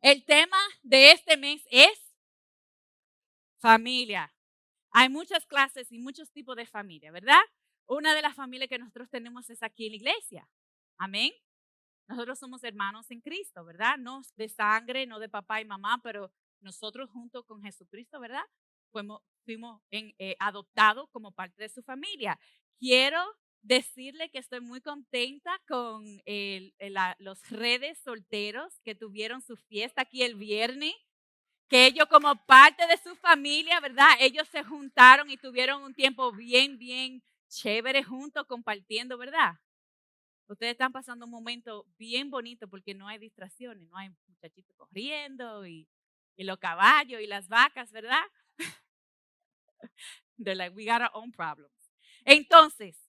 El tema de este mes es familia. Hay muchas clases y muchos tipos de familia, ¿verdad? Una de las familias que nosotros tenemos es aquí en la iglesia. Amén. Nosotros somos hermanos en Cristo, ¿verdad? No de sangre, no de papá y mamá, pero nosotros junto con Jesucristo, ¿verdad? Fuimos, eh, adoptados como parte de su familia. Quiero decirle que estoy muy contenta con los redes solteros que tuvieron su fiesta aquí el viernes, que ellos como parte de su familia, ¿verdad? Ellos se juntaron y tuvieron un tiempo bien, bien chévere juntos compartiendo, ¿verdad? Ustedes están pasando un momento bien bonito porque no hay distracciones, no hay muchachitos corriendo y, y los caballos y las vacas, ¿verdad? They're like, we got our own problems. Entonces,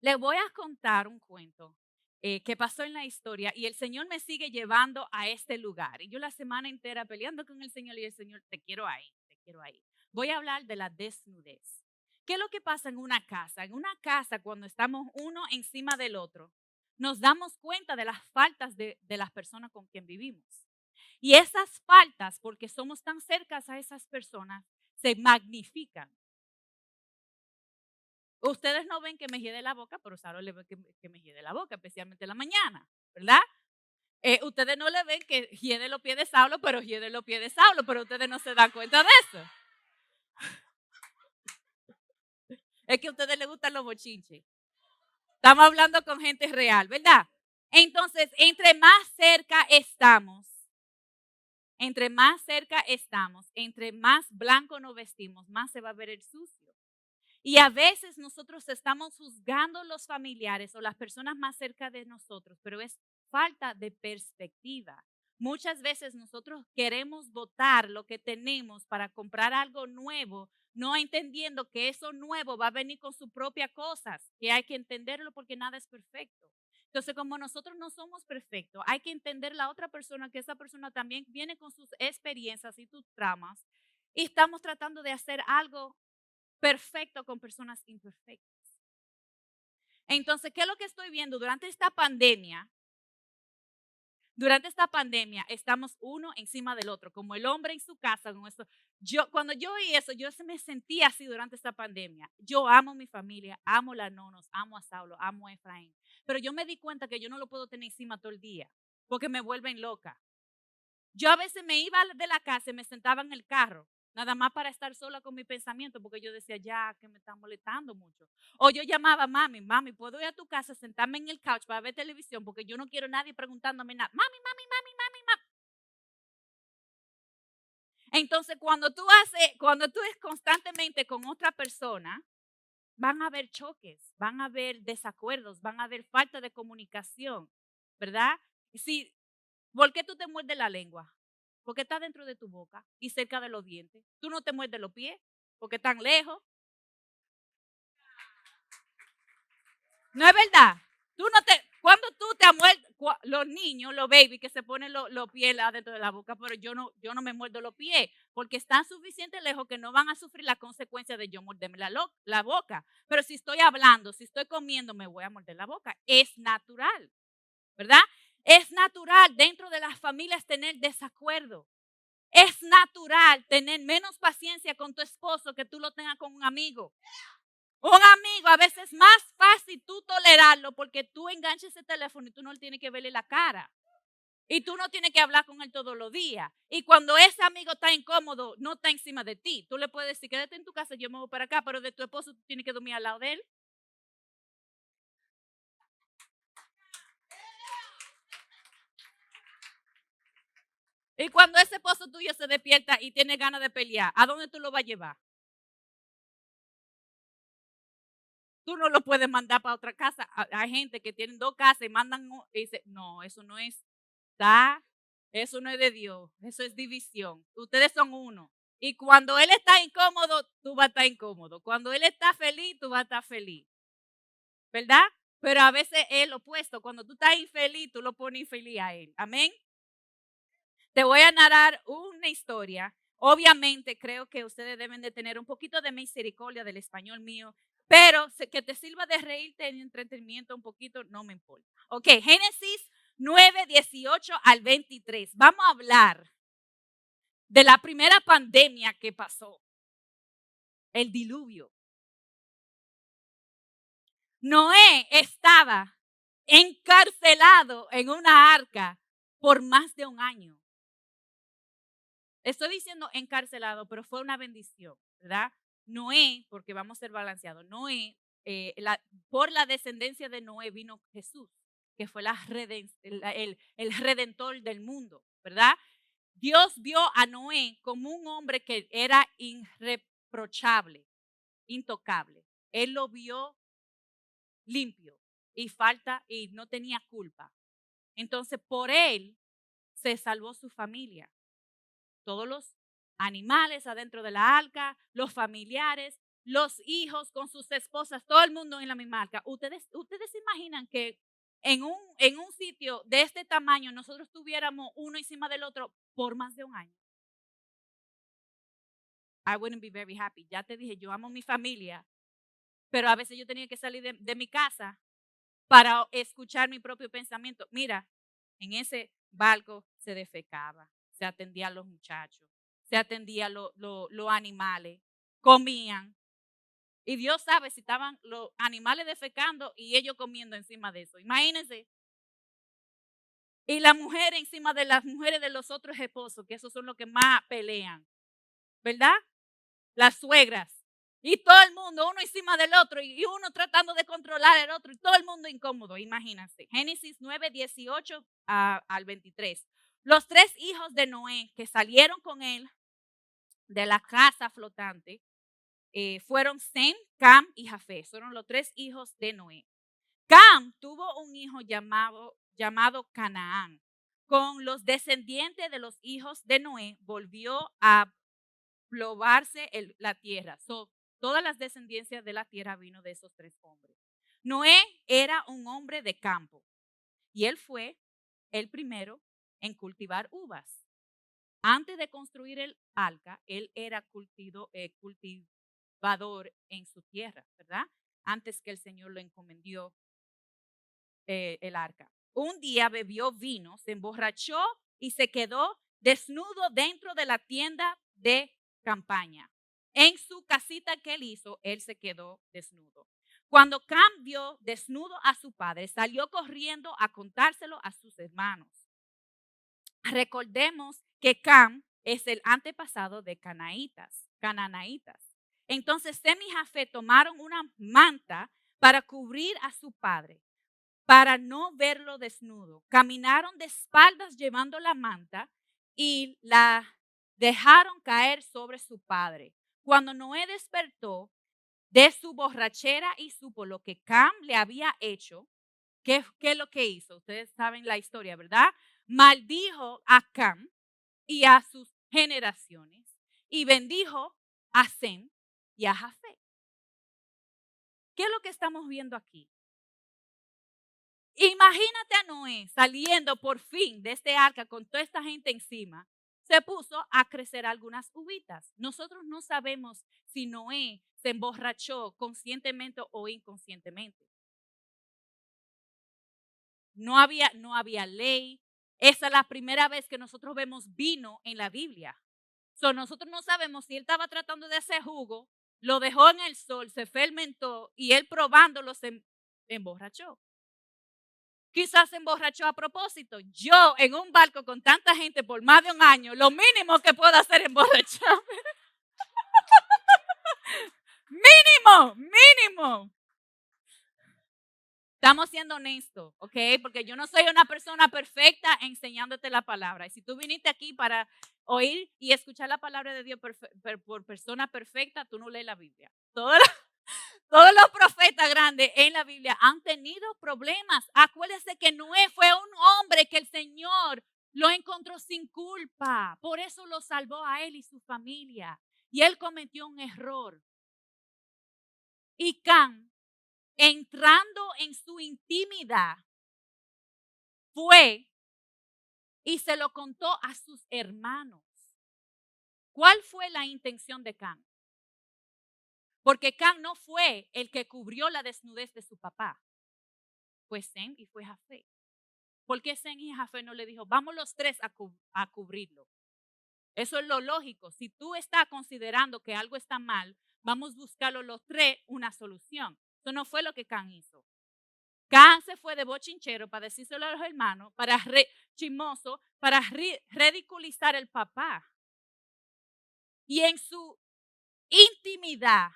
les voy a contar un cuento eh, que pasó en la historia y el Señor me sigue llevando a este lugar. Y yo la semana entera peleando con el Señor y el Señor, te quiero ahí, te quiero ahí. Voy a hablar de la desnudez. ¿Qué es lo que pasa en una casa? En una casa, cuando estamos uno encima del otro, nos damos cuenta de las faltas de, de las personas con quien vivimos. Y esas faltas, porque somos tan cercas a esas personas, se magnifican. Ustedes no ven que me de la boca, pero Saro le ve que, me de la boca, especialmente en la mañana, ¿verdad? Eh, ustedes no le ven que hiede los pies de Saulo, pero hiede los pies de Saulo, pero ustedes no se dan cuenta de eso. Es que a ustedes les gustan los bochinches. Estamos hablando con gente real, ¿verdad? Entonces, entre más cerca estamos, entre más cerca estamos, entre más blanco nos vestimos, más se va a ver el sucio. Y a veces nosotros estamos juzgando los familiares o las personas más cerca de nosotros, pero es falta de perspectiva. Muchas veces nosotros queremos votar lo que tenemos para comprar algo nuevo, no entendiendo que eso nuevo va a venir con sus propias cosas, que hay que entenderlo porque nada es perfecto. Entonces, como nosotros no somos perfectos, hay que entender la otra persona, que esa persona también viene con sus experiencias y sus tramas, y estamos tratando de hacer algo perfecto con personas imperfectas. Entonces, ¿qué es lo que estoy viendo durante esta pandemia? Durante esta pandemia estamos uno encima del otro, como el hombre en su casa. Con esto. Yo, cuando yo oí eso, yo me sentía así durante esta pandemia. Yo amo mi familia, amo la Nonos, amo a Saulo, amo a Efraín. Pero yo me di cuenta que yo no lo puedo tener encima todo el día, porque me vuelven loca. Yo a veces me iba de la casa y me sentaba en el carro nada más para estar sola con mi pensamiento, porque yo decía, ya, que me están molestando mucho. O yo llamaba mami, mami, ¿puedo ir a tu casa, sentarme en el couch para ver televisión? Porque yo no quiero nadie preguntándome nada. Mami, mami, mami, mami, mami. Entonces, cuando tú haces, cuando tú es constantemente con otra persona, van a haber choques, van a haber desacuerdos, van a haber falta de comunicación, ¿verdad? Si, ¿Por qué tú te muerdes la lengua? Porque está dentro de tu boca y cerca de los dientes. Tú no te muerdes los pies porque están lejos. No es verdad. Tú no te, cuando tú te muerdes, los niños, los babies que se ponen los, pies dentro de la boca, pero yo no, yo no me muerdo los pies porque están suficiente lejos que no van a sufrir la consecuencia de yo morderme la, la boca. Pero si estoy hablando, si estoy comiendo, me voy a morder la boca. Es natural, ¿verdad? Es natural dentro de las familias tener desacuerdo. Es natural tener menos paciencia con tu esposo que tú lo tengas con un amigo. Un amigo a veces es más fácil tú tolerarlo porque tú enganches ese teléfono y tú no le tienes que verle la cara. Y tú no tienes que hablar con él todos los días. Y cuando ese amigo está incómodo, no está encima de ti. Tú le puedes decir, quédate en tu casa, yo me voy para acá, pero de tu esposo tú tienes que dormir al lado de él. Y cuando ese esposo tuyo se despierta y tiene ganas de pelear, ¿a dónde tú lo vas a llevar? Tú no lo puedes mandar para otra casa. Hay gente que tienen dos casas y mandan y dice, no, eso no es, da, eso no es de Dios, eso es división. Ustedes son uno. Y cuando él está incómodo, tú vas a estar incómodo. Cuando él está feliz, tú vas a estar feliz. ¿Verdad? Pero a veces es lo opuesto. Cuando tú estás infeliz, tú lo pones infeliz a él. Amén. Te voy a narrar una historia. Obviamente creo que ustedes deben de tener un poquito de misericordia del español mío, pero que te sirva de reírte en entretenimiento un poquito, no me importa. Ok, Génesis 9, 18 al 23. Vamos a hablar de la primera pandemia que pasó, el diluvio. Noé estaba encarcelado en una arca por más de un año. Estoy diciendo encarcelado, pero fue una bendición, ¿verdad? Noé, porque vamos a ser balanceados, Noé, eh, por la descendencia de Noé vino Jesús, que fue la el, el redentor del mundo, ¿verdad? Dios vio a Noé como un hombre que era irreprochable, intocable. Él lo vio limpio y falta y no tenía culpa. Entonces, por él se salvó su familia. Todos los animales adentro de la arca, los familiares, los hijos con sus esposas, todo el mundo en la misma arca. Ustedes, ustedes se imaginan que en un, en un sitio de este tamaño nosotros tuviéramos uno encima del otro por más de un año. I wouldn't be very happy. Ya te dije, yo amo mi familia, pero a veces yo tenía que salir de, de mi casa para escuchar mi propio pensamiento. Mira, en ese barco se defecaba, se atendía a los muchachos, se atendía los animales, comían. Y Dios sabe si estaban los animales defecando y ellos comiendo encima de eso. Imagínense. Y la mujer encima de las mujeres de los otros esposos, que esos son los que más pelean. ¿Verdad? Las suegras. Y todo el mundo, uno encima del otro, y uno tratando de controlar al otro, y todo el mundo incómodo, imagínense. Génesis 9, 18 al 23. Los tres hijos de Noé que salieron con él de la casa flotante eh, fueron Sem, Cam y Jafé. Fueron los tres hijos de Noé. Cam tuvo un hijo llamado, llamado Canaán. Con los descendientes de los hijos de Noé volvió a probarse la tierra. Todas las descendencias de la tierra vino de esos tres hombres. Noé era un hombre de campo y él fue el primero en cultivar uvas. Antes de construir el arca, él era eh, cultivador en su tierra, ¿verdad? Antes que el Señor lo encomendió eh, el arca. Un día bebió vino, se emborrachó y se quedó desnudo dentro de la tienda de campaña. En su casita que él hizo, él se quedó desnudo. Cuando cambió desnudo a su padre, salió corriendo a contárselo a sus hermanos. Recordemos que Cam es el antepasado de Canaitas, Cananaitas. Entonces Sem y Jafé tomaron una manta para cubrir a su padre, para no verlo desnudo. Caminaron de espaldas llevando la manta y la dejaron caer sobre su padre. Cuando Noé despertó de su borrachera y supo lo que Cam le había hecho, ¿qué, es lo que hizo? Ustedes saben la historia, ¿verdad? Maldijo a Cam y a sus generaciones y bendijo a Sem y a Jafé. ¿Qué es lo que estamos viendo aquí? Imagínate a Noé saliendo por fin de este arca con toda esta gente encima se puso a crecer algunas uvitas. Nosotros no sabemos si Noé se emborrachó conscientemente o inconscientemente. No había, no había ley. Esa es la primera vez que nosotros vemos vino en la Biblia. So, nosotros no sabemos si él estaba tratando de hacer jugo, lo dejó en el sol, se fermentó y él probándolo se emborrachó. Quizás se emborrachó a propósito. Yo en un barco con tanta gente por más de un año, lo mínimo que puedo hacer es emborracharme. mínimo, mínimo. Estamos siendo honestos, ¿ok? Porque yo no soy una persona perfecta enseñándote la palabra. Y si tú viniste aquí para oír y escuchar la palabra de Dios por persona perfecta, tú no lees la Biblia. Todos los profetas grandes en la Biblia han tenido problemas. Acuérdense que Noé fue un hombre que el Señor lo encontró sin culpa. Por eso lo salvó a él y su familia. Y él cometió un error. Y Can, entrando en su intimidad, fue y se lo contó a sus hermanos. ¿Cuál fue la intención de Can? Porque Can no fue el que cubrió la desnudez de su papá. Fue Sem y fue Jafé. ¿Por qué Sen y Jafé no le dijo, vamos los tres a, a cubrirlo? Eso es lo lógico. Si tú estás considerando que algo está mal, vamos a buscarlo los tres una solución. No fue lo que Can hizo. Can se fue de bochinchero para decírselo a los hermanos, para re, chimoso, para ridiculizar el papá. Y en su intimidad,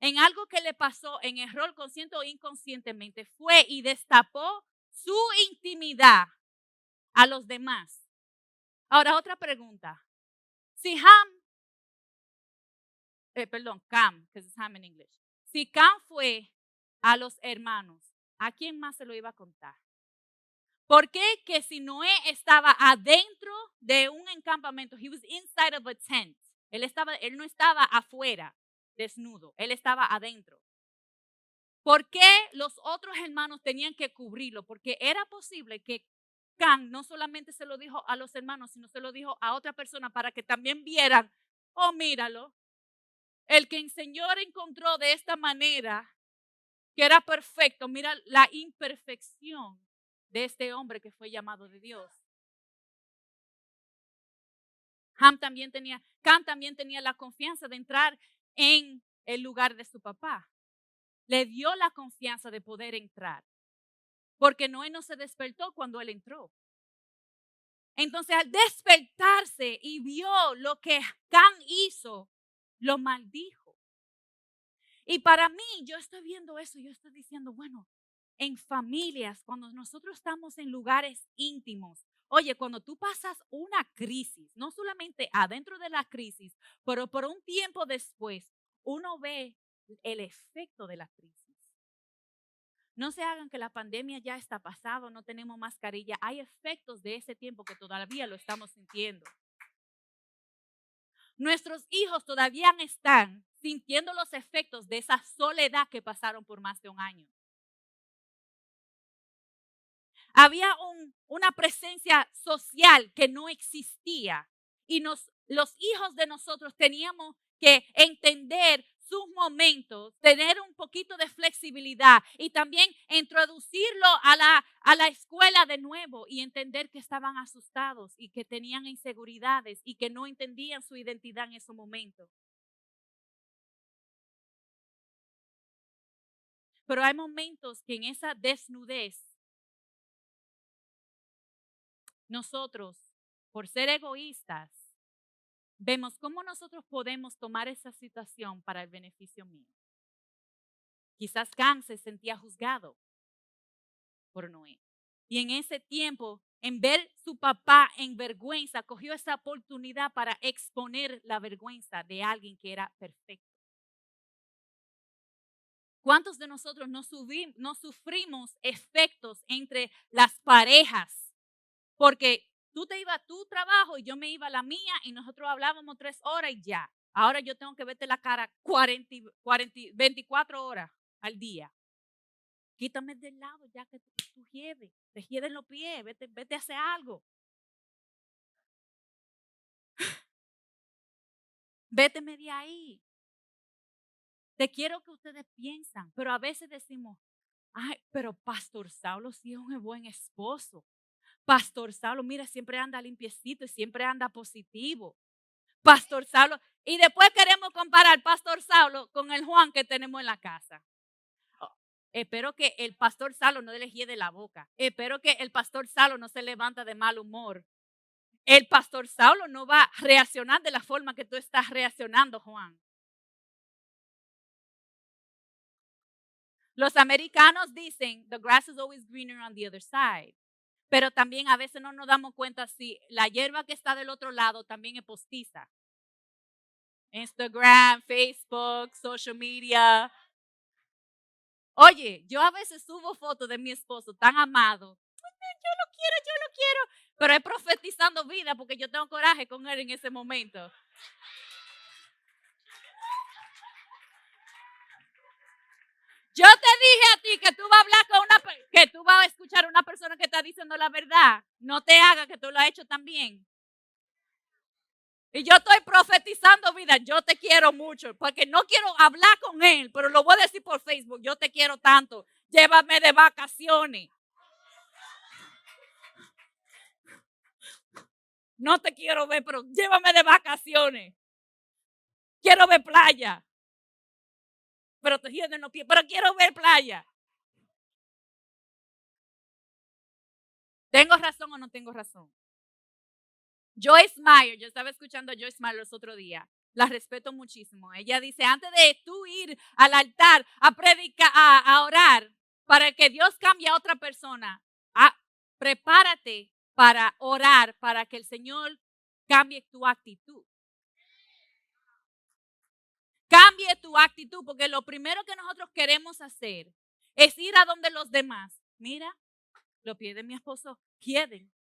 en algo que le pasó en error consciente o inconscientemente, fue y destapó su intimidad a los demás. Ahora, otra pregunta. Si Ham, eh, perdón, Cam, que es Ham en inglés. Si Cam fue a los hermanos, ¿a quién más se lo iba a contar? ¿Por qué que si Noé estaba adentro de un encampamento, he was inside of a tent, él, estaba, él no estaba afuera, desnudo, él estaba adentro. ¿Por qué los otros hermanos tenían que cubrirlo? Porque era posible que Can no solamente se lo dijo a los hermanos, sino se lo dijo a otra persona para que también vieran, oh, míralo, el que el Señor encontró de esta manera, que era perfecto, mira la imperfección de este hombre que fue llamado de Dios. Ham también tenía, también tenía la confianza de entrar en el lugar de su papá. Le dio la confianza de poder entrar. Porque Noé no se despertó cuando él entró. Entonces al despertarse y vio lo que Can hizo, lo maldijo. Y para mí, yo estoy viendo eso, yo estoy diciendo, bueno, en familias, cuando nosotros estamos en lugares íntimos, oye, cuando tú pasas una crisis, no solamente adentro de la crisis, pero por un tiempo después, uno ve el efecto de la crisis. No se hagan que la pandemia ya está pasado, no tenemos mascarilla. Hay efectos de ese tiempo que todavía lo estamos sintiendo. Nuestros hijos todavía están sintiendo los efectos de esa soledad que pasaron por más de un año. Había una presencia social que no existía y los hijos de nosotros teníamos que entender sus momentos, tener un poquito de flexibilidad y también introducirlo a la, a la escuela de nuevo y entender que estaban asustados y que tenían inseguridades y que no entendían su identidad en ese momento. Pero hay momentos que en esa desnudez nosotros, por ser egoístas, vemos cómo nosotros podemos tomar esa situación para el beneficio mío. Quizás Can se sentía juzgado por Noé. Y en ese tiempo, en ver su papá en vergüenza, cogió esa oportunidad para exponer la vergüenza de alguien que era perfecto. ¿Cuántos de nosotros no, no sufrimos efectos entre las parejas? Porque Tú te ibas a tu trabajo y yo me iba a la mía y nosotros hablábamos tres horas y ya. Ahora yo tengo que verte la cara 40, 24 horas al día. Quítame del lado ya que tú, tú te te los pies, vete, vete a hacer algo. Véteme de ahí. Te quiero que ustedes piensan, pero a veces decimos, ay, pero Pastor Saulo sí es un buen esposo. Pastor Saulo, mira, siempre anda limpiecito y siempre anda positivo. Pastor Saulo. Y después queremos comparar Pastor Saulo con el Juan que tenemos en la casa. Oh, espero que el pastor Saulo no le de la boca. Espero que el pastor Saulo no se levanta de mal humor. El pastor Saulo no va a reaccionar de la forma que tú estás reaccionando, Juan. Los americanos dicen, the grass is always greener on the other side pero también a veces no nos damos cuenta si la hierba que está del otro lado también es postiza. Instagram, Facebook, social media. Oye, yo a veces subo fotos de mi esposo tan amado. Yo lo quiero, yo lo quiero. Pero es profetizando vida porque yo tengo coraje con él en ese momento. Yo te dije a ti que tú vas a hablar con una, que tú vas a escuchar a una persona que está diciendo la verdad. No te haga que tú lo has hecho también. Y yo estoy profetizando vida, yo te quiero mucho, porque no quiero hablar con él, pero lo voy a decir por Facebook, yo te quiero tanto, llévame de vacaciones. No te quiero ver, pero llévame de vacaciones. Quiero ver playa. Te en los pies, pero quiero ver playa. ¿Tengo razón o no tengo razón? Joyce Meyer, yo estaba escuchando a Joyce Meyer los otros días, la respeto muchísimo. Ella dice, antes de tú ir al altar a predicar, a, orar, para que Dios cambie a otra persona, prepárate para orar, para que el Señor cambie tu actitud. Cambie tu actitud, porque lo primero que nosotros queremos hacer es ir a donde los demás. Mira, los pies de mi esposo quieren.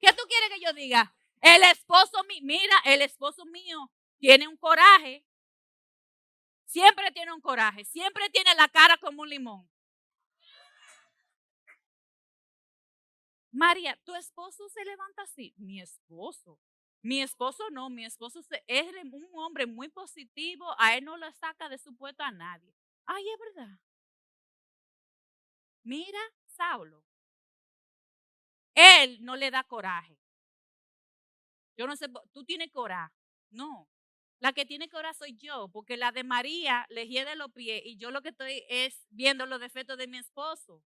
¿Qué tú quieres que yo diga? El esposo mío, mira, el esposo mío tiene un coraje. Siempre tiene un coraje, siempre tiene la cara como un limón. María, ¿tu esposo se levanta así? Mi esposo. Mi esposo no, mi esposo es un hombre muy positivo, a él no lo saca de su puesto a nadie. Ay, es verdad. Mira, Saulo. Él no le da coraje. Yo no sé, tú tienes coraje. No. La que tiene coraje soy yo, porque la de María le de los pies y yo lo que estoy es viendo los defectos de mi esposo.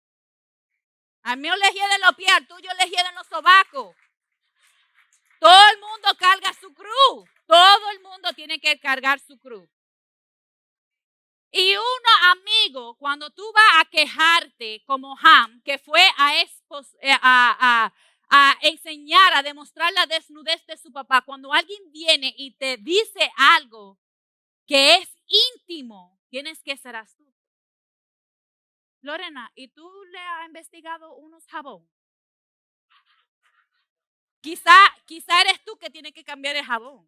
A mí le de los pies, al tuyo le de los sobacos. Todo el mundo carga su cruz. Todo el mundo tiene que cargar su cruz. Y uno amigo, cuando tú vas a quejarte como Ham, que fue a, eh, a, enseñar, a demostrar la desnudez de su papá, cuando alguien viene y te dice algo que es íntimo, tienes que ser astuto. Lorena, ¿y tú le has investigado unos jabón? Quizá, quizá eres tú que tienes que cambiar el jabón.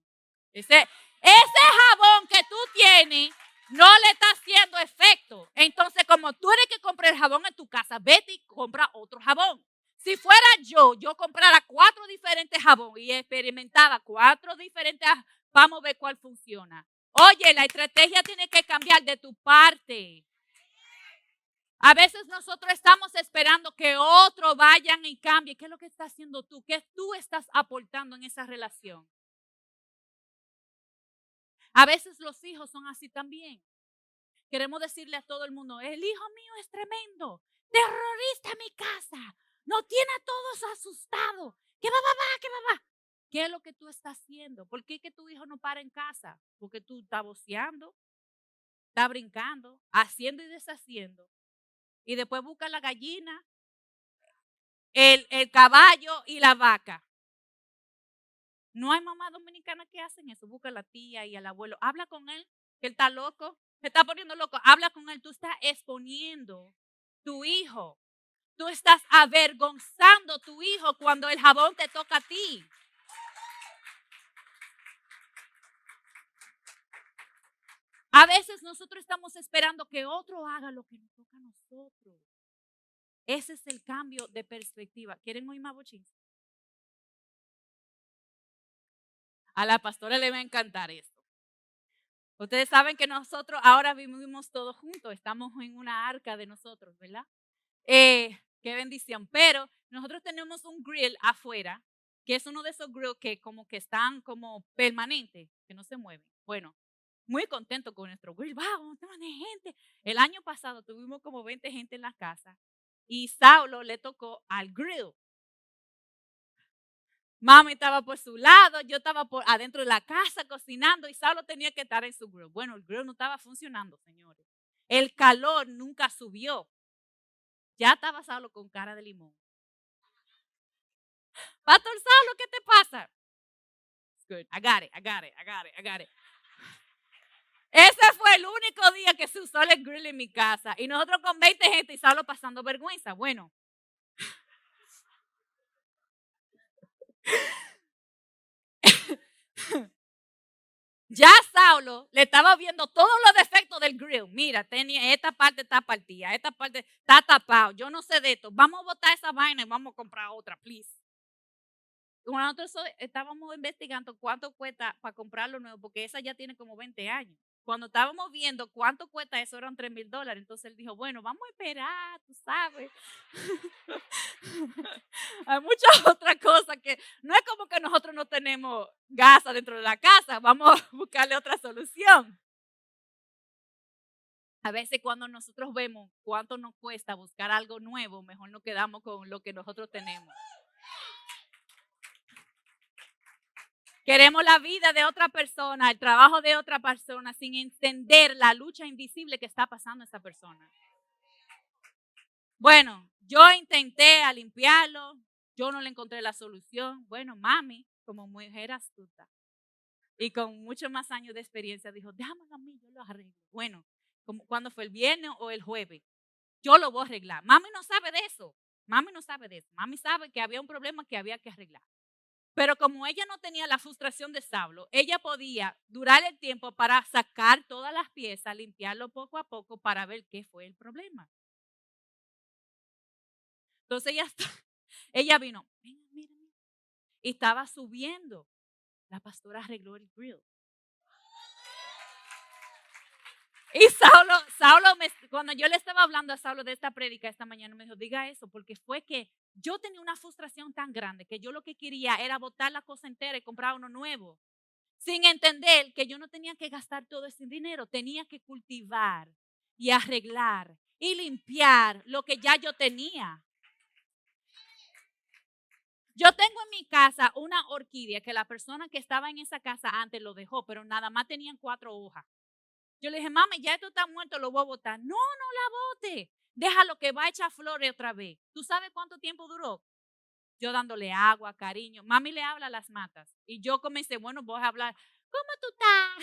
Ese, ese jabón que tú tienes no le está haciendo efecto. Entonces, como tú eres que comprar el jabón en tu casa, vete y compra otro jabón. Si fuera yo, yo comprara cuatro diferentes jabón y experimentaba cuatro diferentes, vamos a ver cuál funciona. Oye, la estrategia tiene que cambiar de tu parte. A veces nosotros estamos esperando que otro vayan y cambie. ¿Qué es lo que estás haciendo tú? ¿Qué tú estás aportando en esa relación? A veces los hijos son así también. Queremos decirle a todo el mundo, el hijo mío es tremendo, terrorista en mi casa, no tiene a todos asustados. ¿Qué va, va, va, qué va, va? ¿Qué es lo que tú estás haciendo? ¿Por qué que tu hijo no para en casa? Porque tú estás boceando, estás brincando, haciendo y deshaciendo y después busca la gallina, el, el caballo y la vaca. No hay mamá dominicana que hacen eso. Busca a la tía y al abuelo. Habla con él, que él está loco. Se está poniendo loco. Habla con él. Tú estás exponiendo tu hijo. Tú estás avergonzando tu hijo cuando el jabón te toca a ti. A veces nosotros estamos esperando que otro haga lo que nos toca a nosotros. Ese es el cambio de perspectiva. ¿Quieren oír más bochín? A la pastora le va a encantar esto. Ustedes saben que nosotros ahora vivimos todos juntos, estamos en una arca de nosotros, ¿verdad? Eh, qué bendición. Pero nosotros tenemos un grill afuera, que es uno de esos grills que como que están como permanentes, que no se mueven. Bueno, muy contento con nuestro grill. ¡Wow! gente! El año pasado tuvimos como 20 gente en la casa y Saulo le tocó al grill. Mami estaba por su lado, yo estaba por adentro de la casa cocinando y Saulo tenía que estar en su grill. Bueno, el grill no estaba funcionando, señores. El calor nunca subió. Ya estaba Saulo con cara de limón. Pastor Saulo, ¿qué te pasa? good. I got it, I got it, I got it, I got it. Ese fue el único día que se usó el grill en mi casa. Y nosotros con 20 gente y Saulo pasando vergüenza. Bueno. ya Saulo le estaba viendo todos los defectos del grill. Mira, tenía, esta parte está partida, esta parte está tapado. Yo no sé de esto. Vamos a botar esa vaina y vamos a comprar otra, please. Nosotros estábamos investigando cuánto cuesta para comprarlo nuevo, porque esa ya tiene como 20 años. Cuando estábamos viendo cuánto cuesta eso, eran 3 mil dólares. Entonces él dijo, bueno, vamos a esperar, tú sabes. Hay muchas otras cosas que no es como que nosotros no tenemos gas dentro de la casa, vamos a buscarle otra solución. A veces cuando nosotros vemos cuánto nos cuesta buscar algo nuevo, mejor nos quedamos con lo que nosotros tenemos. Queremos la vida de otra persona, el trabajo de otra persona, sin entender la lucha invisible que está pasando esa persona. Bueno, yo intenté a limpiarlo, yo no le encontré la solución. Bueno, mami, como mujer astuta y con muchos más años de experiencia, dijo, déjamelo a mí, yo lo arreglo. Bueno, cuando fue el viernes o el jueves. Yo lo voy a arreglar. Mami no sabe de eso. Mami no sabe de eso. Mami sabe que había un problema que había que arreglar. Pero como ella no tenía la frustración de Saulo, ella podía durar el tiempo para sacar todas las piezas, limpiarlo poco a poco para ver qué fue el problema. Entonces ella, ella vino, mira, mira, y estaba subiendo. La pastora arregló el grill. Y Saulo, Saulo cuando yo le estaba hablando a Saulo de esta prédica esta mañana, me dijo, diga eso, porque fue que yo tenía una frustración tan grande que yo lo que quería era botar la cosa entera y comprar uno nuevo, sin entender que yo no tenía que gastar todo ese dinero, tenía que cultivar y arreglar y limpiar lo que ya yo tenía. Yo tengo en mi casa una orquídea que la persona que estaba en esa casa antes lo dejó, pero nada más tenían cuatro hojas. Yo le dije, mami, ya esto está muerto, lo voy a botar. No, no la bote. Déjalo que va a echar flores otra vez. ¿Tú sabes cuánto tiempo duró? Yo dándole agua, cariño. Mami le habla a las matas. Y yo comencé, bueno, voy a hablar. ¿Cómo tú estás?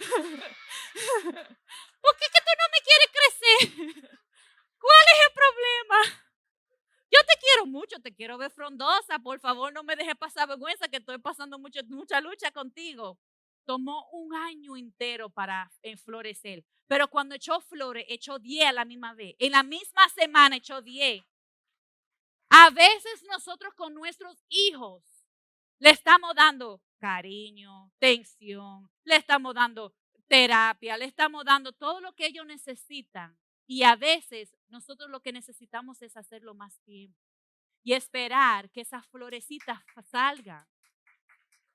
¿Por qué que tú no me quieres crecer? ¿Cuál es el problema? Yo te quiero mucho, te quiero ver frondosa. Por favor, no me dejes pasar vergüenza que estoy pasando mucho, mucha lucha contigo tomó un año entero para enflorecer. Pero cuando echó flores, echó 10 a la misma vez. En la misma semana echó 10. A veces nosotros con nuestros hijos le estamos dando cariño, tensión, le estamos dando terapia, le estamos dando todo lo que ellos necesitan. Y a veces nosotros lo que necesitamos es hacerlo más tiempo y esperar que esas florecitas salgan.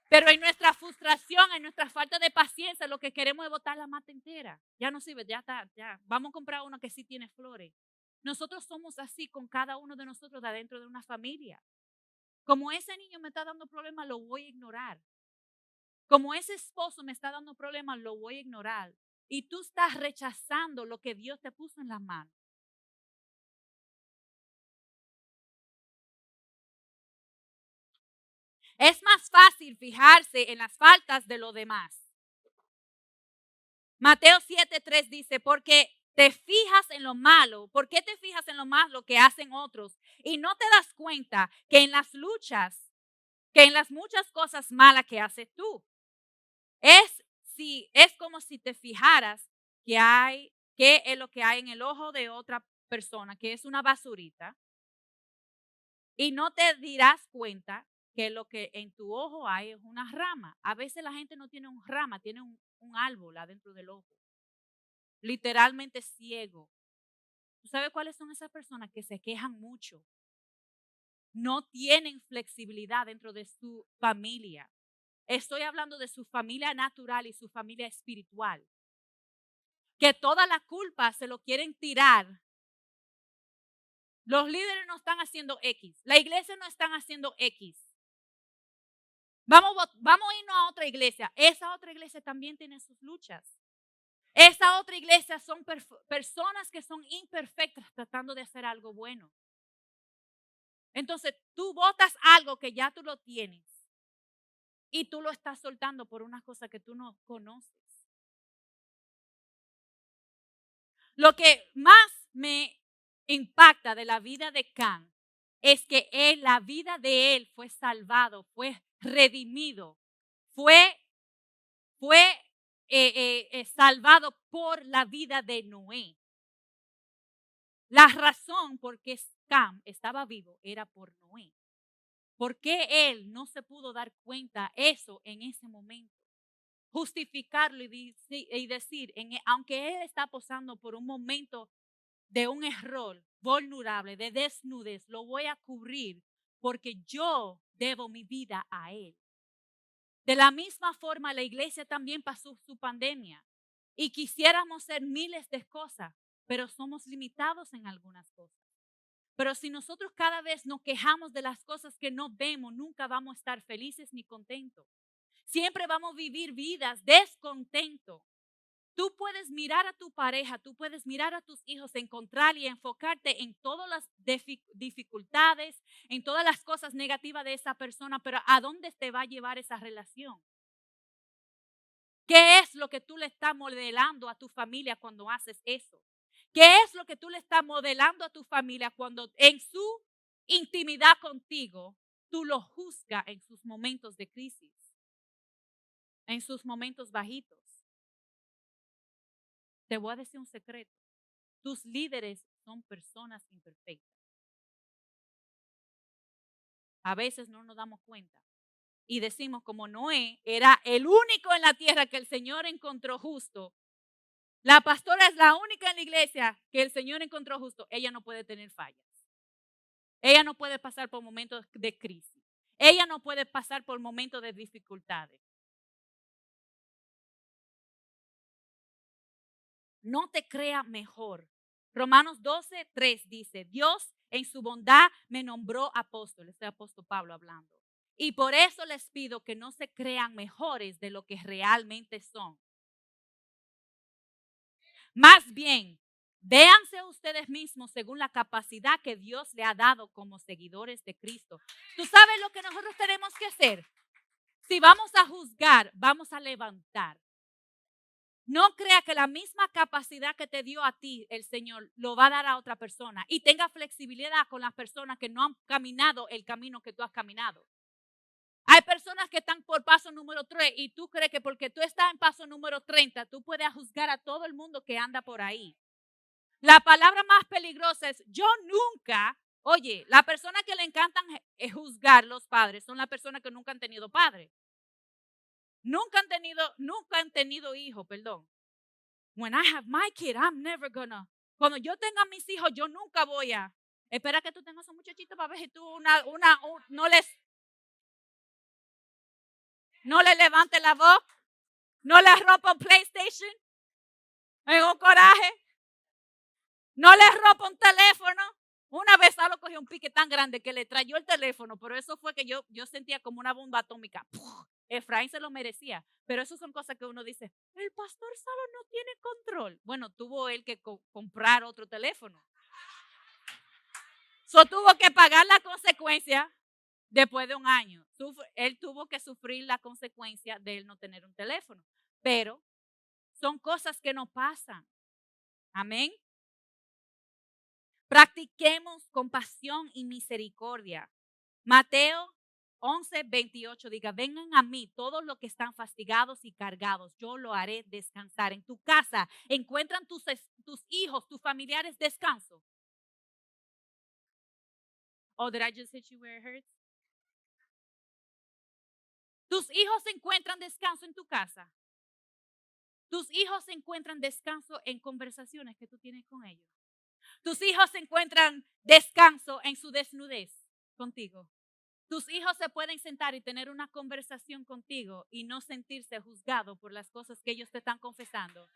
Pero en nuestra frustración, en nuestra falta de paciencia, lo que queremos es botar la mata entera. Ya no sirve, ya está, ya. Vamos a comprar uno que sí tiene flores. Nosotros somos así con cada uno de nosotros de adentro de una familia. Como ese niño me está dando problemas, lo voy a ignorar. Como ese esposo me está dando problemas, lo voy a ignorar. Y tú estás rechazando lo que Dios te puso en la mano. Es más fácil fijarse en las faltas de los demás. Mateo 7:3 dice, porque te fijas en lo malo, ¿por qué te fijas en lo malo que hacen otros? Y no te das cuenta que en las luchas, que en las muchas cosas malas que haces tú, es, si, es como si te fijaras que hay, qué es lo que hay en el ojo de otra persona, que es una basurita, y no te dirás cuenta que lo que en tu ojo hay es una rama. A veces la gente no tiene un rama, tiene un, árbol adentro del ojo. Literalmente ciego. ¿Tú sabes cuáles son esas personas que se quejan mucho? No tienen flexibilidad dentro de su familia. Estoy hablando de su familia natural y su familia espiritual. Que toda la culpa se lo quieren tirar. Los líderes no están haciendo X. La iglesia no están haciendo X. Vamos, vamos a irnos a otra iglesia. Esa otra iglesia también tiene sus luchas. Esa otra iglesia son personas que son imperfectas tratando de hacer algo bueno. Entonces tú votas algo que ya tú lo tienes y tú lo estás soltando por una cosa que tú no conoces. Lo que más me impacta de la vida de Can es que él, la vida de él fue salvado, fue redimido, fue, fue eh, eh, eh, salvado por la vida de Noé. La razón por qué Cam estaba vivo era por Noé. ¿Por qué él no se pudo dar cuenta eso en ese momento? justificarlo y, decir, e, aunque él está pasando por un momento de un error vulnerable, de desnudez, lo voy a cubrir porque yo debo mi vida a él. De la misma forma, la iglesia también pasó su pandemia y quisiéramos ser miles de cosas, pero somos limitados en algunas cosas. Pero si nosotros cada vez nos quejamos de las cosas que no vemos, nunca vamos a estar felices ni contentos. Siempre vamos a vivir vidas descontentos. Tú puedes mirar a tu pareja, tú puedes mirar a tus hijos, encontrar y enfocarte en todas las dificultades, en todas las cosas negativas de esa persona, pero ¿a dónde te va a llevar esa relación? ¿Qué es lo que tú le estás modelando a tu familia cuando haces eso? ¿Qué es lo que tú le estás modelando a tu familia cuando en su intimidad contigo tú lo juzgas en sus momentos de crisis, en sus momentos bajitos? Te voy a decir un secreto. Tus líderes son personas imperfectas. A veces no nos damos cuenta. Y decimos, como Noé era el único en la tierra que el Señor encontró justo, la pastora es la única en la iglesia que el Señor encontró justo. Ella no puede tener fallas. Ella no puede pasar por momentos de crisis. Ella no puede pasar por momentos de dificultades. No te crea mejor. Romanos 12, 3 dice, Dios en su bondad me nombró apóstol. Este apóstol Pablo hablando. Y por eso les pido que no se crean mejores de lo que realmente son. Más bien, véanse ustedes mismos según la capacidad que Dios le ha dado como seguidores de Cristo. ¿Tú sabes lo que nosotros tenemos que hacer? Si vamos a juzgar, vamos a levantar. No crea que la misma capacidad que te dio a ti el Señor lo va a dar a otra persona. Y tenga flexibilidad con las personas que no han caminado el camino que tú has caminado. Hay personas que están por paso número 3 y tú crees que porque tú estás en paso número 30, tú puedes juzgar a todo el mundo que anda por ahí. La palabra más peligrosa es yo nunca, oye, la persona que le encantan juzgar los padres son las personas que nunca han tenido padres. Nunca han tenido, nunca han tenido hijos, perdón. When I have my kid, I'm never gonna. Cuando yo tenga mis hijos, yo nunca voy a. Espera que tú tengas un muchachito para ver si tú una, una, no les, no le levante la voz, no le rompa un PlayStation en un coraje, no le rompa un teléfono. Una vez algo cogió un pique tan grande que le trayó el teléfono, pero eso fue que yo, yo sentía como una bomba atómica. Efraín se lo merecía. Pero eso son cosas que uno dice, el pastor Salo no tiene control. Bueno, tuvo él que comprar otro teléfono. So tuvo que pagar la consecuencia después de un año. él tuvo que sufrir la consecuencia de él no tener un teléfono. Pero son cosas que no pasan. Amén. Practiquemos compasión y misericordia. Mateo 11, 28 diga, vengan a mí todos los que están fastigados y cargados, yo lo haré descansar. En tu casa encuentran tus, hijos, tus familiares descanso. Oh, did I just hit you where it hurts? Tus hijos encuentran descanso en tu casa. Tus hijos encuentran descanso en conversaciones que tú tienes con ellos. Tus hijos encuentran descanso en su desnudez contigo. Tus hijos se pueden sentar y tener una conversación contigo y no sentirse juzgado por las cosas que ellos te están confesando.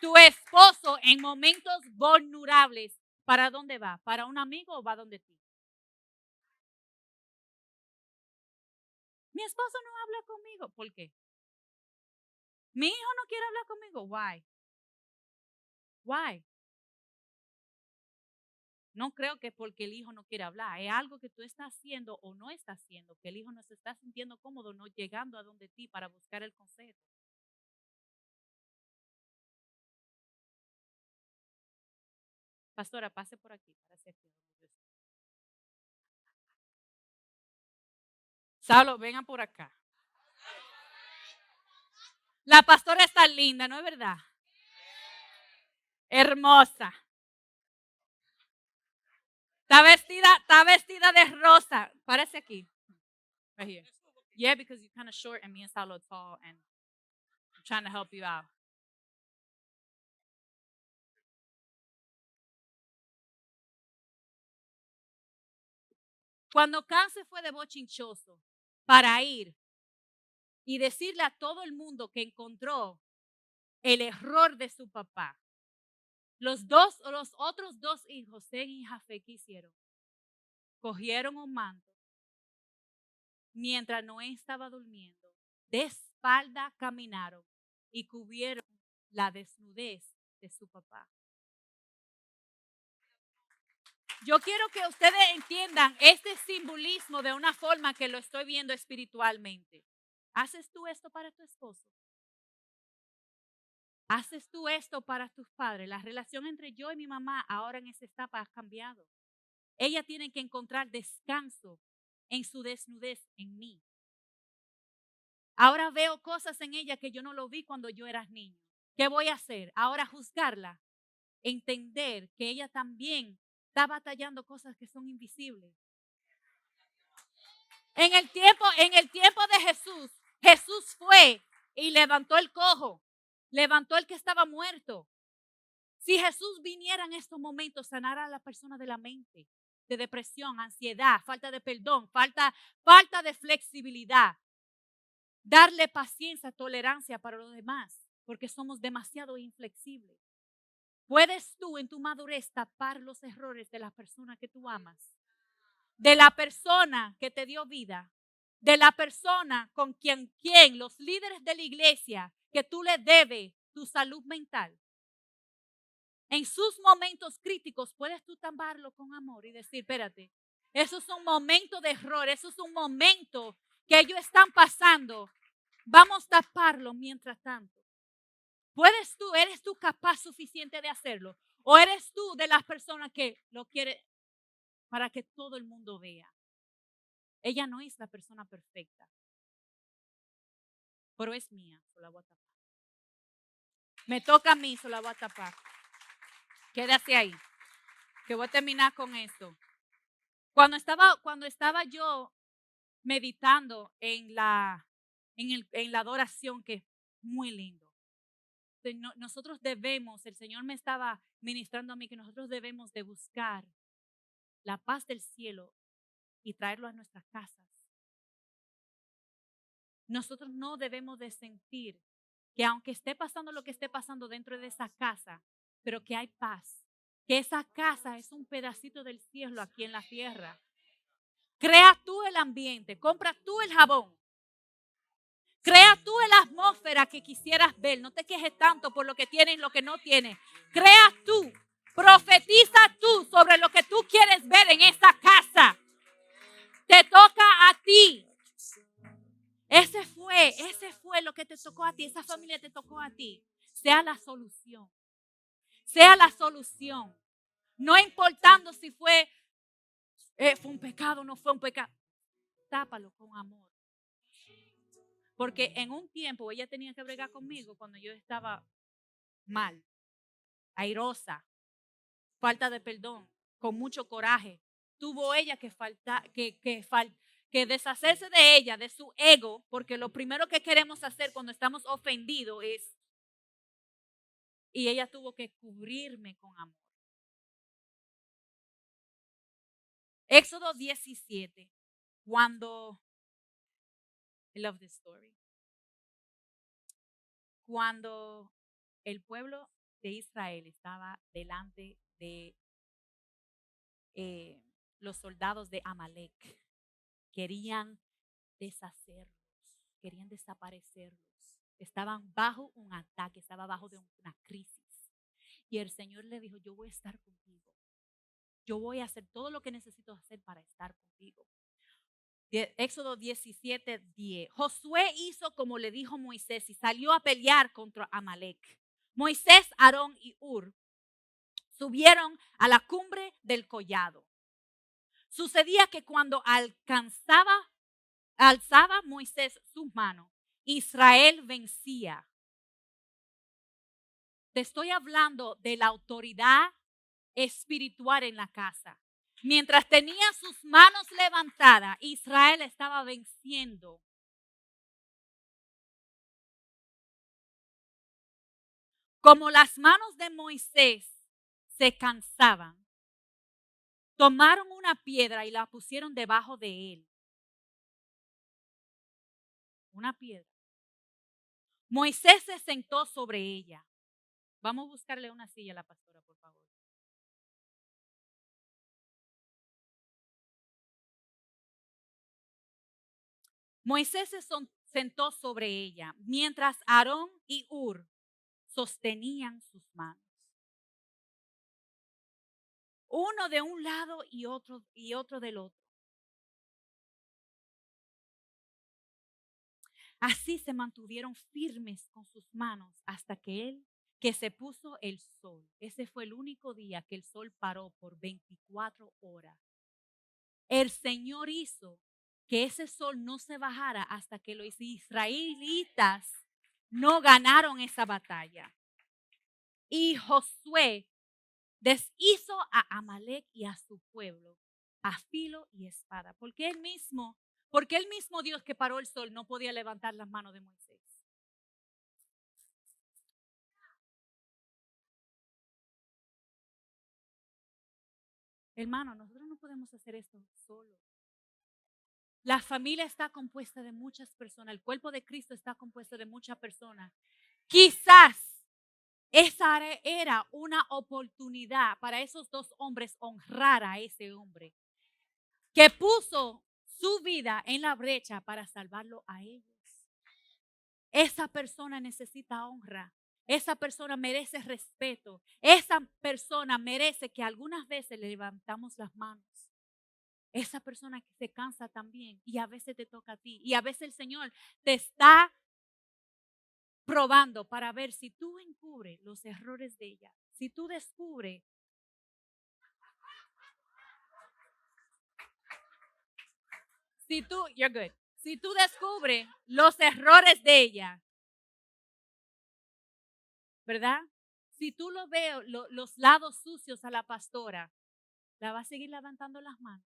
Tu esposo en momentos vulnerables, ¿para dónde va? ¿Para un amigo o va donde ti? Mi esposo no habla conmigo. ¿Por qué? Mi hijo no quiere hablar conmigo. Why? Why? No creo que porque el hijo no quiere hablar, es algo que tú estás haciendo o no estás haciendo, que el hijo no se está sintiendo cómodo, no llegando a donde ti para buscar el consejo. Pastora, pase por aquí para vengan por acá. La pastora está linda, ¿no es verdad? Hermosa. Está vestida, está vestida de rosa. Parece aquí. Yeah, because you're kind of short and me and Salo tall, and I'm trying to help you out. Cuando Can se fue de bochinchoso para ir y decirle a todo el mundo que encontró el error de su papá, los dos o los otros dos hijos, Sen y Jafé, ¿qué hicieron? Cogieron un manto mientras Noé estaba durmiendo, de espalda caminaron y cubrieron la desnudez de su papá. Yo quiero que ustedes entiendan este simbolismo de una forma que lo estoy viendo espiritualmente. ¿Haces tú esto para tu esposo? ¿Haces tú esto para tus padres? La relación entre yo y mi mamá ahora en esa etapa ha cambiado. Ella tiene que encontrar descanso en su desnudez en mí. Ahora veo cosas en ella que yo no lo vi cuando yo era niño. ¿Qué voy a hacer? Ahora juzgarla, entender que ella también está batallando cosas que son invisibles. En el tiempo, en el tiempo de Jesús, Jesús fue y levantó el cojo, levantó el que estaba muerto. Si Jesús viniera en estos momentos, sanara a la persona de la mente, de depresión, ansiedad, falta de perdón, falta, falta de flexibilidad. Darle paciencia, tolerancia para los demás, porque somos demasiado inflexibles. ¿Puedes tú en tu madurez tapar los errores de la persona que tú amas? De la persona que te dio vida, de la persona con quien, quien los líderes de la iglesia que tú le debes tu salud mental. En sus momentos críticos puedes tú taparlo con amor y decir, espérate, eso es un momento de error, eso es un momento que ellos están pasando. Vamos a taparlo mientras tanto. ¿Puedes tú, eres tú capaz suficiente de hacerlo? ¿O eres tú de las personas que lo quiere para que todo el mundo vea? Ella no es la persona perfecta, pero es mía, se la voy a tapar. Me toca a mí, se la voy a tapar. Quédate ahí, que voy a terminar con esto. Cuando estaba, cuando estaba yo meditando en la, en, el, en la adoración, que es muy lindo, nosotros debemos, el Señor me estaba ministrando a mí que nosotros debemos de buscar la paz del cielo y traerlo a nuestras casas. Nosotros no debemos de sentir que aunque esté pasando lo que esté pasando dentro de esa casa, pero que hay paz, que esa casa es un pedacito del cielo aquí en la tierra. Crea tú el ambiente, compra tú el jabón, Crea tú la atmósfera que quisieras ver. No te quejes tanto por lo que tienes y lo que no tienes. Crea tú. Profetiza tú sobre lo que tú quieres ver en esa casa. Te toca a ti. Ese fue, ese fue lo que te tocó a ti. Esa familia te tocó a ti. Sea la solución. Sea la solución. No importando si fue, eh, fue un pecado o no fue un pecado. Tápalo con amor. Porque en un tiempo ella tenía que bregar conmigo cuando yo estaba mal, airosa, falta de perdón, con mucho coraje. Tuvo ella que, falta, que, que, que deshacerse de ella, de su ego, porque lo primero que queremos hacer cuando estamos ofendidos es... Y ella tuvo que cubrirme con amor. Éxodo 17, cuando I love this story. Cuando el pueblo de Israel estaba delante de eh, los soldados de Amalek, querían deshacerlos, querían desaparecerlos. Estaban bajo un ataque, estaba bajo de una crisis. Y el Señor le dijo, yo voy a estar contigo. Yo voy a hacer todo lo que necesito hacer para estar contigo. Éxodo 17, 10. Josué hizo como le dijo Moisés y salió a pelear contra Amalek. Moisés, Aarón y Ur subieron a la cumbre del collado. Sucedía que cuando alcanzaba, alzaba Moisés sus manos, Israel vencía. Te estoy hablando de la autoridad espiritual en la casa. Mientras tenía sus manos levantadas, Israel estaba venciendo. Como las manos de Moisés se cansaban, tomaron una piedra y la pusieron debajo de él. Una piedra. Moisés se sentó sobre ella. Vamos a buscarle una silla a la pastora, por favor. Moisés se sentó sobre ella, mientras Aarón y Ur sostenían sus manos. Uno de un lado y otro, y otro del otro. Así se mantuvieron firmes con sus manos hasta que él, que se puso el sol. Ese fue el único día que el sol paró por 24 horas. El Señor hizo que ese sol no se bajara hasta que los israelitas no ganaron esa batalla. Y Josué deshizo a Amalek y a su pueblo a filo y espada, porque él mismo, porque el mismo Dios que paró el sol no podía levantar las manos de Moisés. Hermano, nosotros no podemos hacer esto solo. La familia está compuesta de muchas personas, el cuerpo de Cristo está compuesto de muchas personas. Quizás esa era una oportunidad para esos dos hombres honrar a ese hombre que puso su vida en la brecha para salvarlo a ellos. Esa persona necesita honra. Esa persona merece respeto. Esa persona merece que algunas veces le levantamos las manos esa persona que se cansa también y a veces te toca a ti y a veces el Señor te está probando para ver si tú encubres los errores de ella, si tú descubres si tú, you're good. Si tú descubres los errores de ella, ¿verdad? Si tú lo veo, los lados sucios a la pastora, la va a seguir levantando las manos.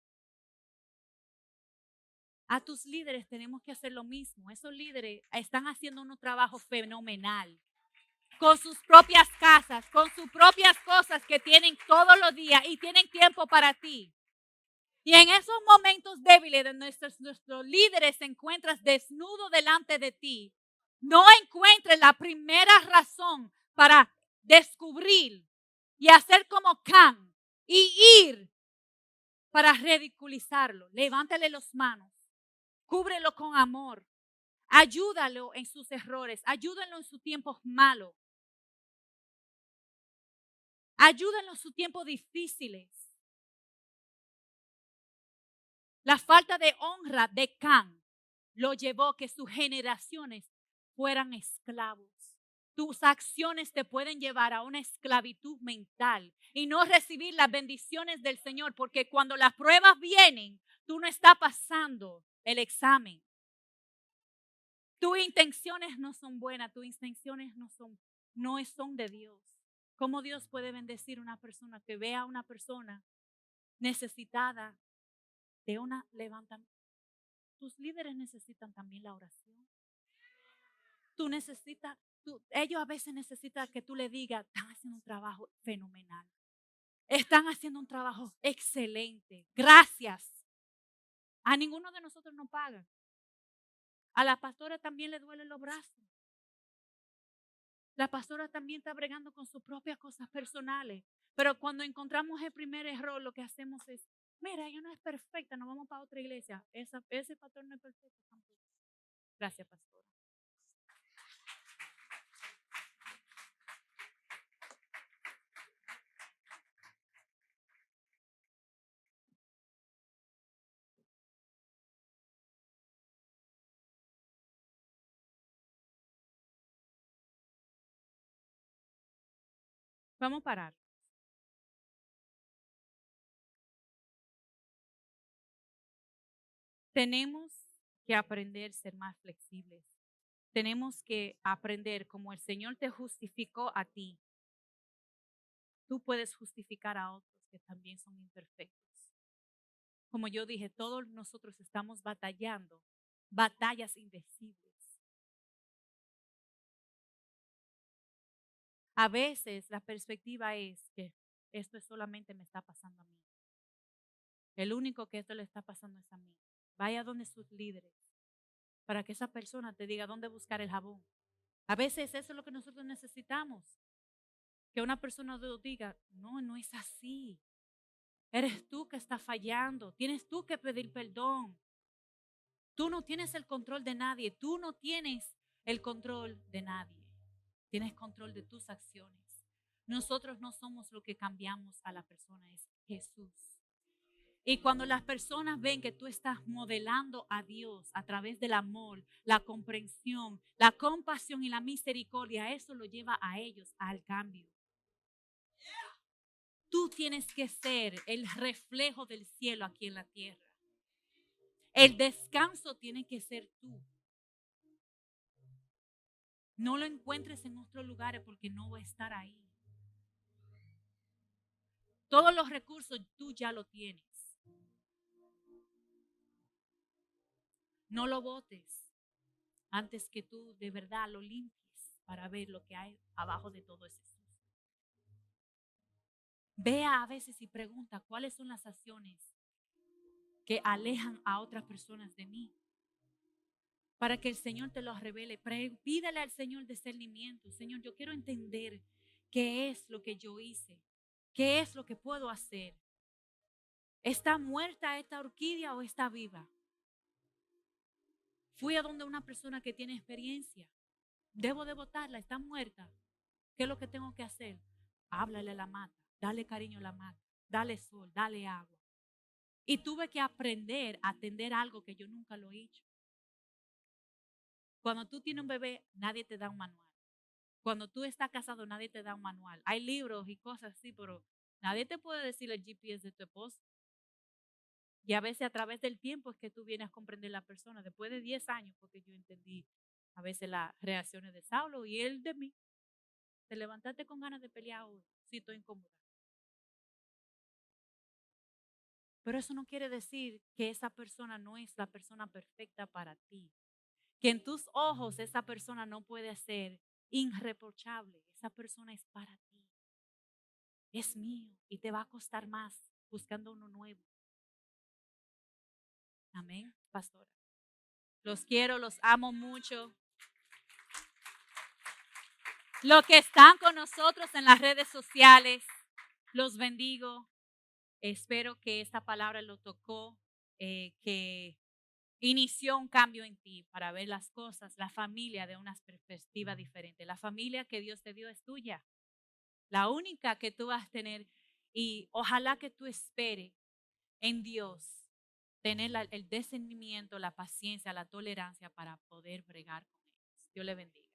A tus líderes tenemos que hacer lo mismo. Esos líderes están haciendo un trabajo fenomenal. Con sus propias casas, con sus propias cosas que tienen todos los días y tienen tiempo para ti. Y en esos momentos débiles de nuestros, nuestros líderes se encuentras desnudo delante de ti. No encuentres la primera razón para descubrir y hacer como Can y ir para ridiculizarlo. Levántale las manos Cúbrelo con amor. Ayúdalo en sus errores. Ayúdalo en sus tiempos malos. Ayúdalo en sus tiempos difíciles. La falta de honra de Can lo llevó a que sus generaciones fueran esclavos. Tus acciones te pueden llevar a una esclavitud mental y no recibir las bendiciones del Señor, porque cuando las pruebas vienen, tú no estás pasando el examen. Tus intenciones no son buenas, tus intenciones no son, no son de Dios. ¿Cómo Dios puede bendecir a una persona que vea a una persona necesitada de una levantamiento? Tus líderes necesitan también la oración. Tú necesitas, ellos a veces necesitan que tú le digas, están haciendo un trabajo fenomenal. Están haciendo un trabajo excelente. Gracias. A ninguno de nosotros nos pagan. A la pastora también le duelen los brazos. La pastora también está bregando con sus propias cosas personales. Pero cuando encontramos el primer error, lo que hacemos es, mira, ella no es perfecta, nos vamos para otra iglesia. ese pastor no es perfecto tampoco. Gracias, pastora. Vamos a parar. Tenemos que aprender a ser más flexibles. Tenemos que aprender como el Señor te justificó a ti. Tú puedes justificar a otros que también son imperfectos. Como yo dije, todos nosotros estamos batallando batallas invisibles. A veces la perspectiva es que esto solamente me está pasando a mí. El único que esto le está pasando es a mí. Vaya donde sus líderes para que esa persona te diga dónde buscar el jabón. A veces eso es lo que nosotros necesitamos. Que una persona diga, no, no es así. Eres tú que estás fallando. Tienes tú que pedir perdón. Tú no tienes el control de nadie. Tú no tienes el control de nadie. Tienes control de tus acciones. Nosotros no somos lo que cambiamos a la persona, es Jesús. Y cuando las personas ven que tú estás modelando a Dios a través del amor, la comprensión, la compasión y la misericordia, eso lo lleva a ellos al cambio. Tú tienes que ser el reflejo del cielo aquí en la tierra. El descanso tiene que ser tú. No lo encuentres en otros lugares porque no va a estar ahí. Todos los recursos tú ya lo tienes. No lo botes antes que tú de verdad lo limpies para ver lo que hay abajo de todo ese Vea a veces y pregunta cuáles son las acciones que alejan a otras personas de mí. Para que el Señor te lo revele. Pídele al Señor discernimiento. Señor, yo quiero entender qué es lo que yo hice. ¿Qué es lo que puedo hacer? ¿Está muerta esta orquídea o está viva? Fui a donde una persona que tiene experiencia. Debo de botarla, está muerta. ¿Qué es lo que tengo que hacer? Háblale a la mata, dale cariño a la mata, dale sol, dale agua. Y tuve que aprender a atender algo que yo nunca lo he hecho. Cuando tú tienes un bebé, nadie te da un manual. Cuando tú estás casado, nadie te da un manual. Hay libros y cosas así, pero nadie te puede decir el GPS de tu esposo. Y a veces a través del tiempo es que tú vienes a comprender la persona. Después de 10 años, porque yo entendí a veces las reacciones de Saulo y él de mí. Te levantaste con ganas de pelear hoy. Sí, estoy incómoda. Pero eso no quiere decir que esa persona no es la persona perfecta para ti. Que en tus ojos esa persona no puede ser irreprochable. Esa persona es para ti. Es mío y te va a costar más buscando uno nuevo. Amén, pastora. Los quiero, los amo mucho. Los que están con nosotros en las redes sociales, los bendigo. Espero que esta palabra lo tocó, eh, que inició un cambio en ti para ver las cosas, la familia de una perspectiva diferente. La familia que Dios te dio es tuya, la única que tú vas a tener y ojalá que tú esperes en Dios tener el discernimiento, la paciencia, la tolerancia para poder bregar con ellos. Dios le bendiga.